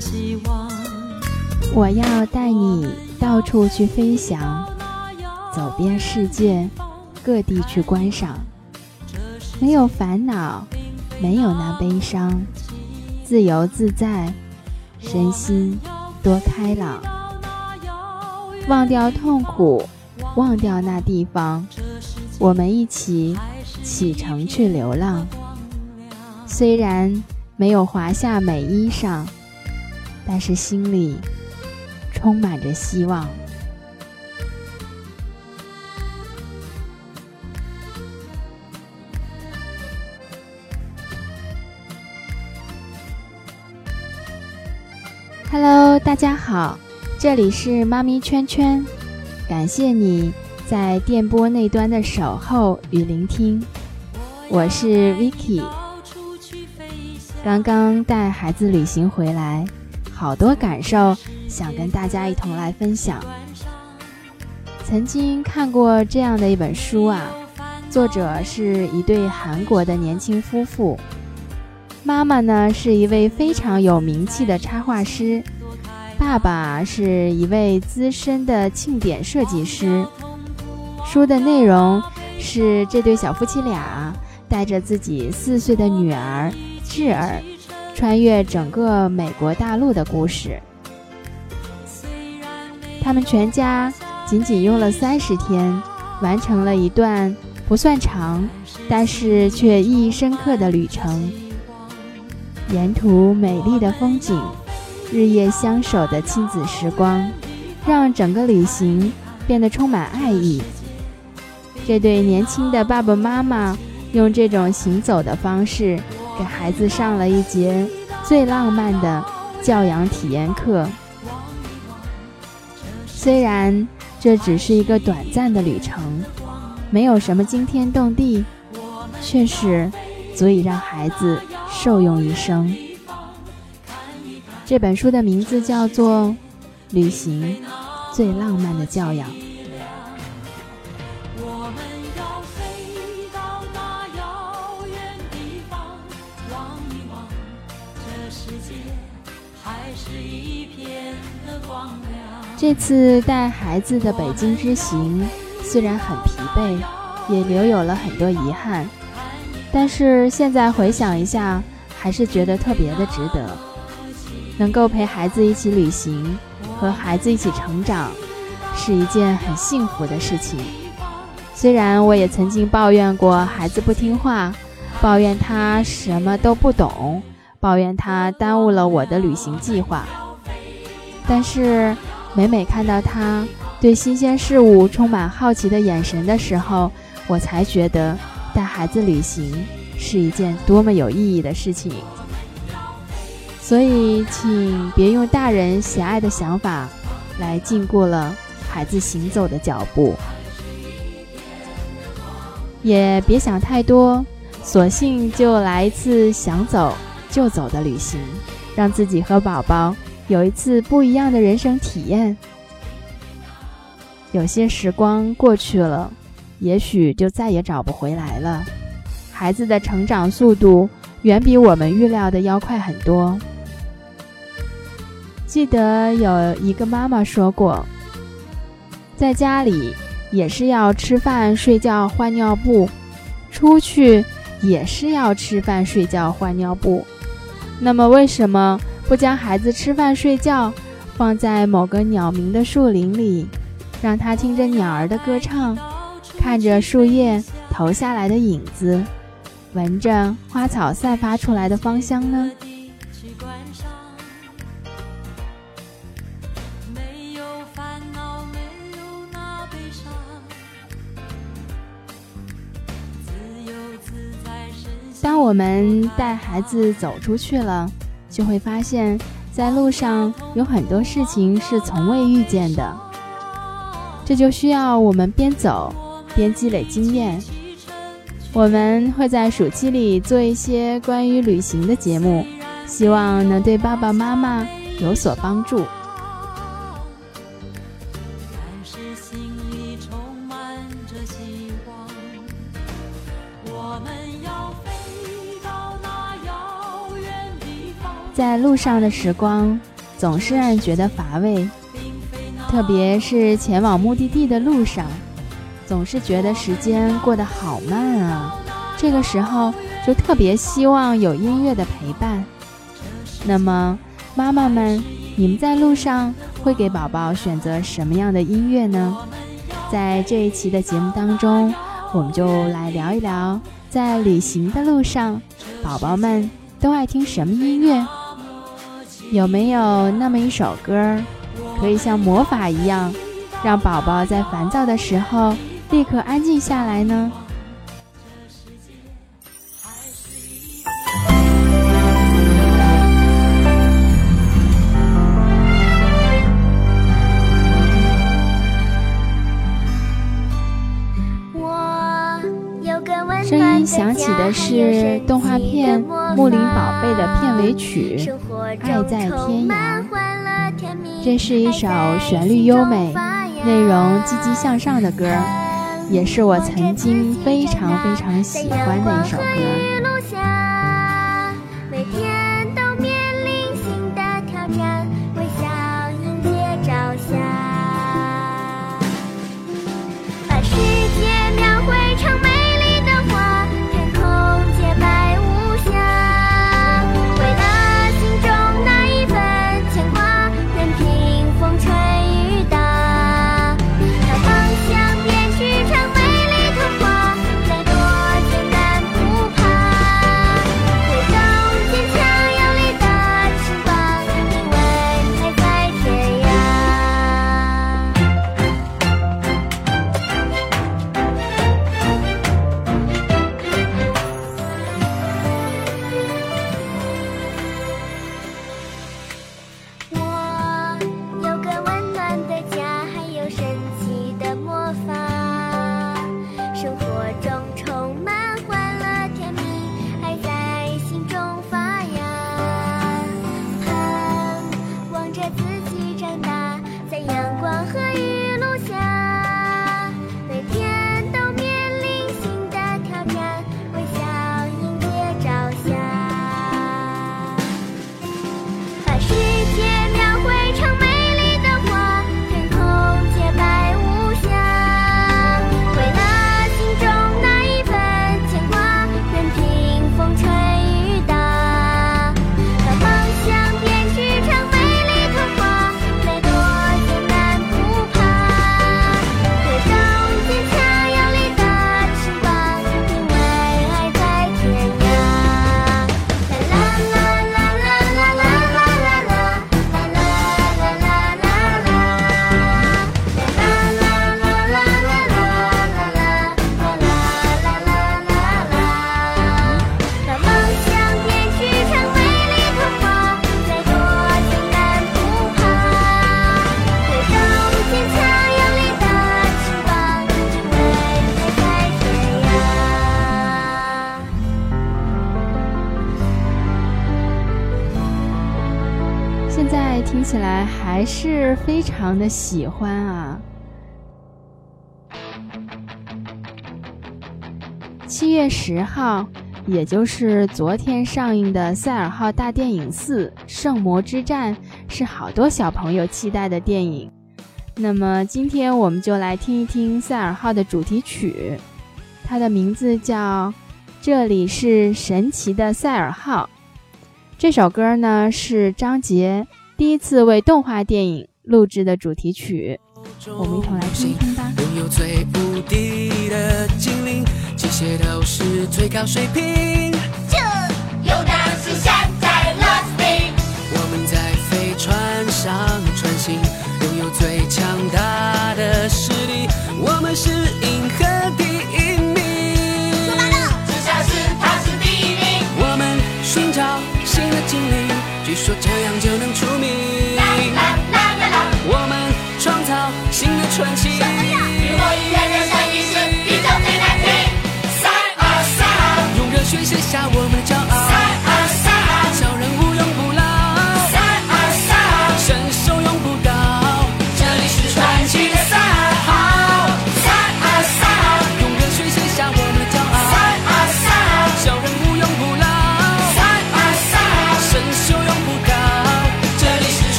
希望我要带你到处去飞翔，走遍世界各地去观赏，没有烦恼，没有那悲伤，自由自在，身心多开朗，忘掉痛苦，忘掉那地方，我们一起启程去流浪。虽然没有华夏美衣裳，但是心里充满着希望。Hello，大家好，这里是妈咪圈圈，感谢你在电波那端的守候与聆听，我是 Vicky。刚刚带孩子旅行回来，好多感受想跟大家一同来分享。曾经看过这样的一本书啊，作者是一对韩国的年轻夫妇。妈妈呢是一位非常有名气的插画师，爸爸是一位资深的庆典设计师。书的内容是这对小夫妻俩带着自己四岁的女儿智儿，穿越整个美国大陆的故事。他们全家仅仅用了三十天，完成了一段不算长，但是却意义深刻的旅程。沿途美丽的风景，日夜相守的亲子时光，让整个旅行变得充满爱意。这对年轻的爸爸妈妈用这种行走的方式，给孩子上了一节最浪漫的教养体验课。虽然这只是一个短暂的旅程，没有什么惊天动地，却是足以让孩子。受用一生。这本书的名字叫做《旅行最浪漫的教养》。世界还是一片的光亮这次带孩子的北京之行，虽然很疲惫，也留有了很多遗憾。但是现在回想一下，还是觉得特别的值得。能够陪孩子一起旅行，和孩子一起成长，是一件很幸福的事情。虽然我也曾经抱怨过孩子不听话，抱怨他什么都不懂，抱怨他耽误了我的旅行计划。但是每每看到他对新鲜事物充满好奇的眼神的时候，我才觉得。带孩子旅行是一件多么有意义的事情，所以请别用大人狭隘的想法来禁锢了孩子行走的脚步，也别想太多，索性就来一次想走就走的旅行，让自己和宝宝有一次不一样的人生体验。有些时光过去了。也许就再也找不回来了。孩子的成长速度远比我们预料的要快很多。记得有一个妈妈说过，在家里也是要吃饭、睡觉、换尿布，出去也是要吃饭、睡觉、换尿布。那么，为什么不将孩子吃饭、睡觉放在某个鸟鸣的树林里，让他听着鸟儿的歌唱？看着树叶投下来的影子，闻着花草散发出来的芳香呢。我们带孩子走出去了，就会发现，在路上有很多事情是从未遇见的。这就需要我们边走边积累经验。我们会在暑期里做一些关于旅行的节目，希望能对爸爸妈妈有所帮助。在路上的时光总是让人觉得乏味，特别是前往目的地的路上，总是觉得时间过得好慢啊。这个时候就特别希望有音乐的陪伴。那么，妈妈们，你们在路上会给宝宝选择什么样的音乐呢？在这一期的节目当中，我们就来聊一聊，在旅行的路上，宝宝们都爱听什么音乐。有没有那么一首歌，可以像魔法一样，让宝宝在烦躁的时候立刻安静下来呢？声音响起的是动画片《木林宝贝》的片尾曲《爱在天涯》。这是一首旋律优美、内容积极向上的歌，也是我曾经非常非常喜欢的一首歌。的喜欢啊！七月十号，也就是昨天上映的《赛尔号大电影四：圣魔之战》，是好多小朋友期待的电影。那么今天我们就来听一听赛尔号的主题曲，它的名字叫《这里是神奇的赛尔号》。这首歌呢是张杰。第一次为动画电影录制的主题曲我们一同来听拥有最无敌的精灵机械都是最高水平。这有的是下载 let me 我们在飞船上穿行拥有最强大的实力我们是银河第一名做梦的他是第一名。我们寻找新的精灵据说这样就能出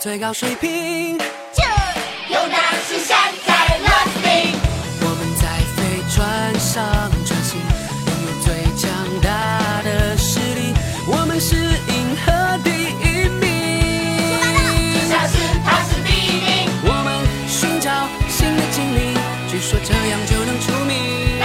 最高水平。就有那是山在乐冰，我们在飞船上穿行，拥有最强大的实力，我们是银河第一名。就像是他是第一名。我们寻找新的精灵，据说这样就能出名。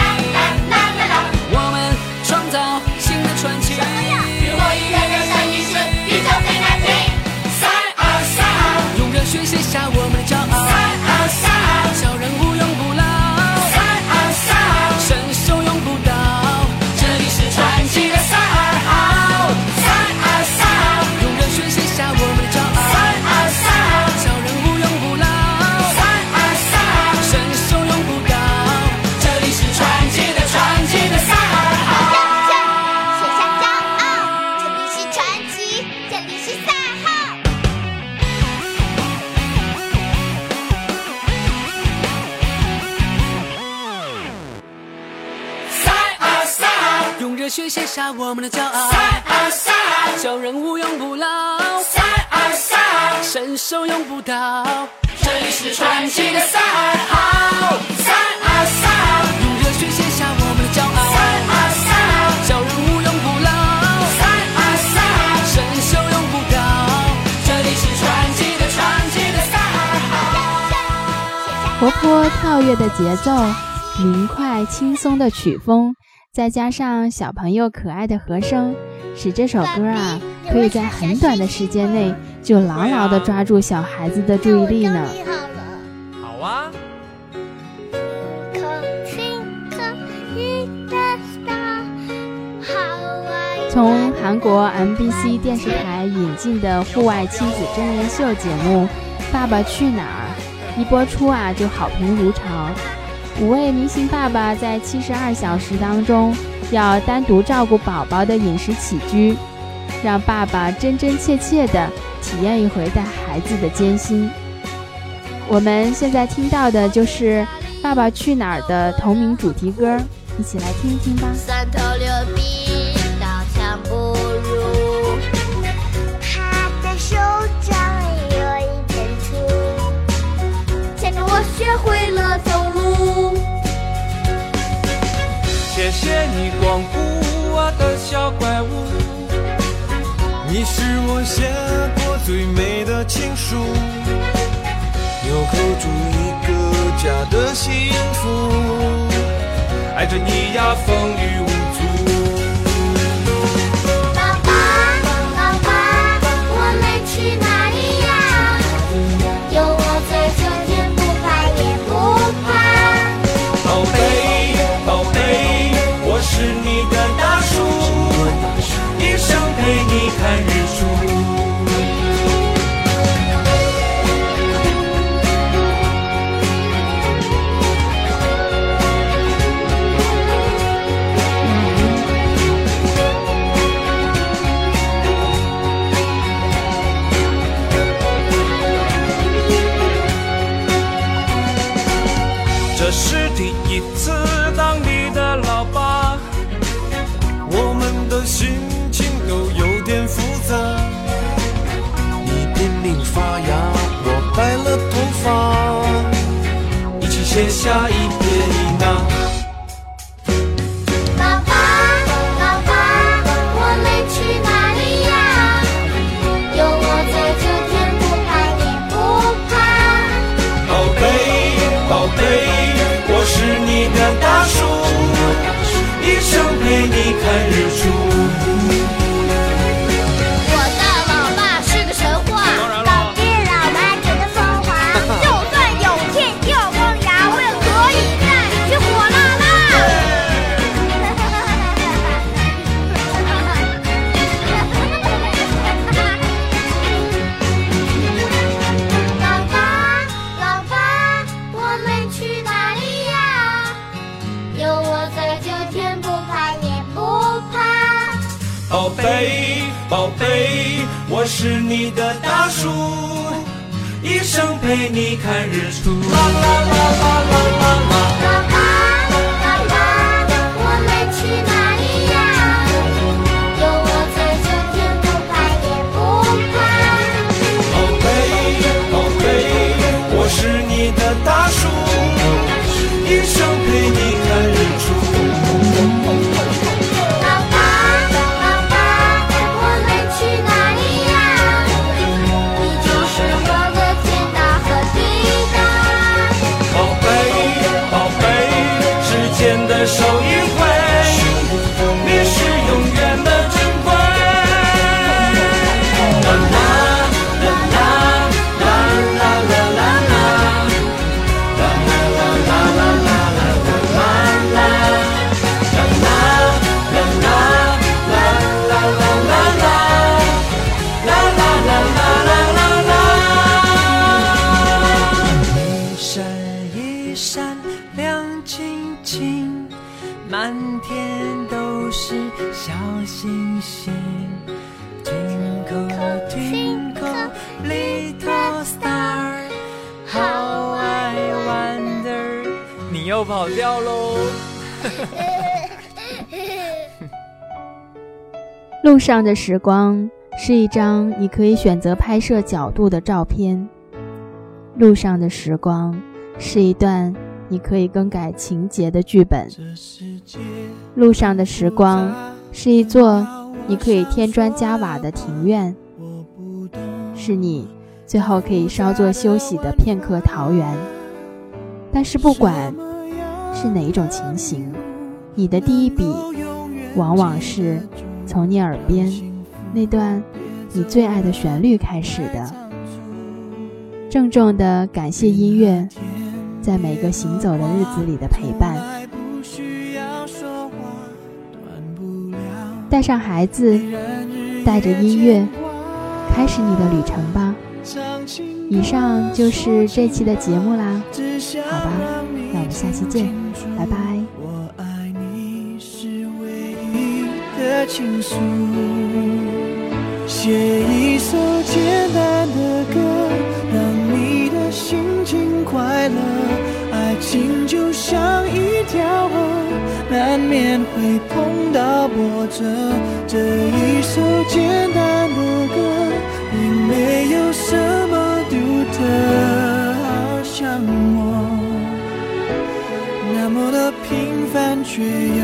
尔，用热血写下我们的骄傲，赛尔赛尔，叫人物永不老，赛尔赛尔，伸手用不到。这里是传奇的赛尔号，赛尔赛尔，用热血写下我们的骄傲，赛尔赛尔，叫人物永不老，赛尔赛尔，伸手用不到。这里是传奇的传奇的赛尔号。活泼跳跃的节奏，明快轻松的曲风，再加上小朋友可爱的和声，使这首歌啊，可以在很短的时间内就牢牢地抓住小孩子的注意力呢。好啊从韩国 MBC 电视台引进的户外亲子真人秀节目《爸爸去哪儿》一播出啊，就好评如潮。五位明星爸爸在七十二小时当中，要单独照顾宝宝的饮食起居，让爸爸真真切切地体验一回带孩子的艰辛。我们现在听到的就是《爸爸去哪儿》的同名主题歌，一起来听一听吧。三头六臂，刀枪不入。他的手掌有一点粗，牵着我学会了谢你光顾我的小怪物，你是我写过最美的情书，纽扣住一个家的幸福，爱着你呀风雨无写下一撇一捺。陪你看日出。啦啦啦啦啦啦啦。星星。Twinkle twinkle little star, how I wonder。你又跑调喽！路上的时光是一张你可以选择拍摄角度的照片，路上的时光是一段你可以更改情节的剧本，路上的时光是一座你可以添砖加瓦的庭院，是你最后可以稍作休息的片刻桃源。但是不管是哪一种情形，你的第一笔往往是从你耳边那段你最爱的旋律开始的。郑重的感谢音乐，在每个行走的日子里的陪伴。带上孩子，带着音乐，开始你的旅程吧。以上就是这期的节目啦，好吧，那我们下期见，拜拜。我爱你是唯一的倾诉，写一首简单的歌，让你的心情快乐。爱情就像一条河，免会碰到波折。这一首简单的歌，并没有什么独特，好像我。那么的平凡却又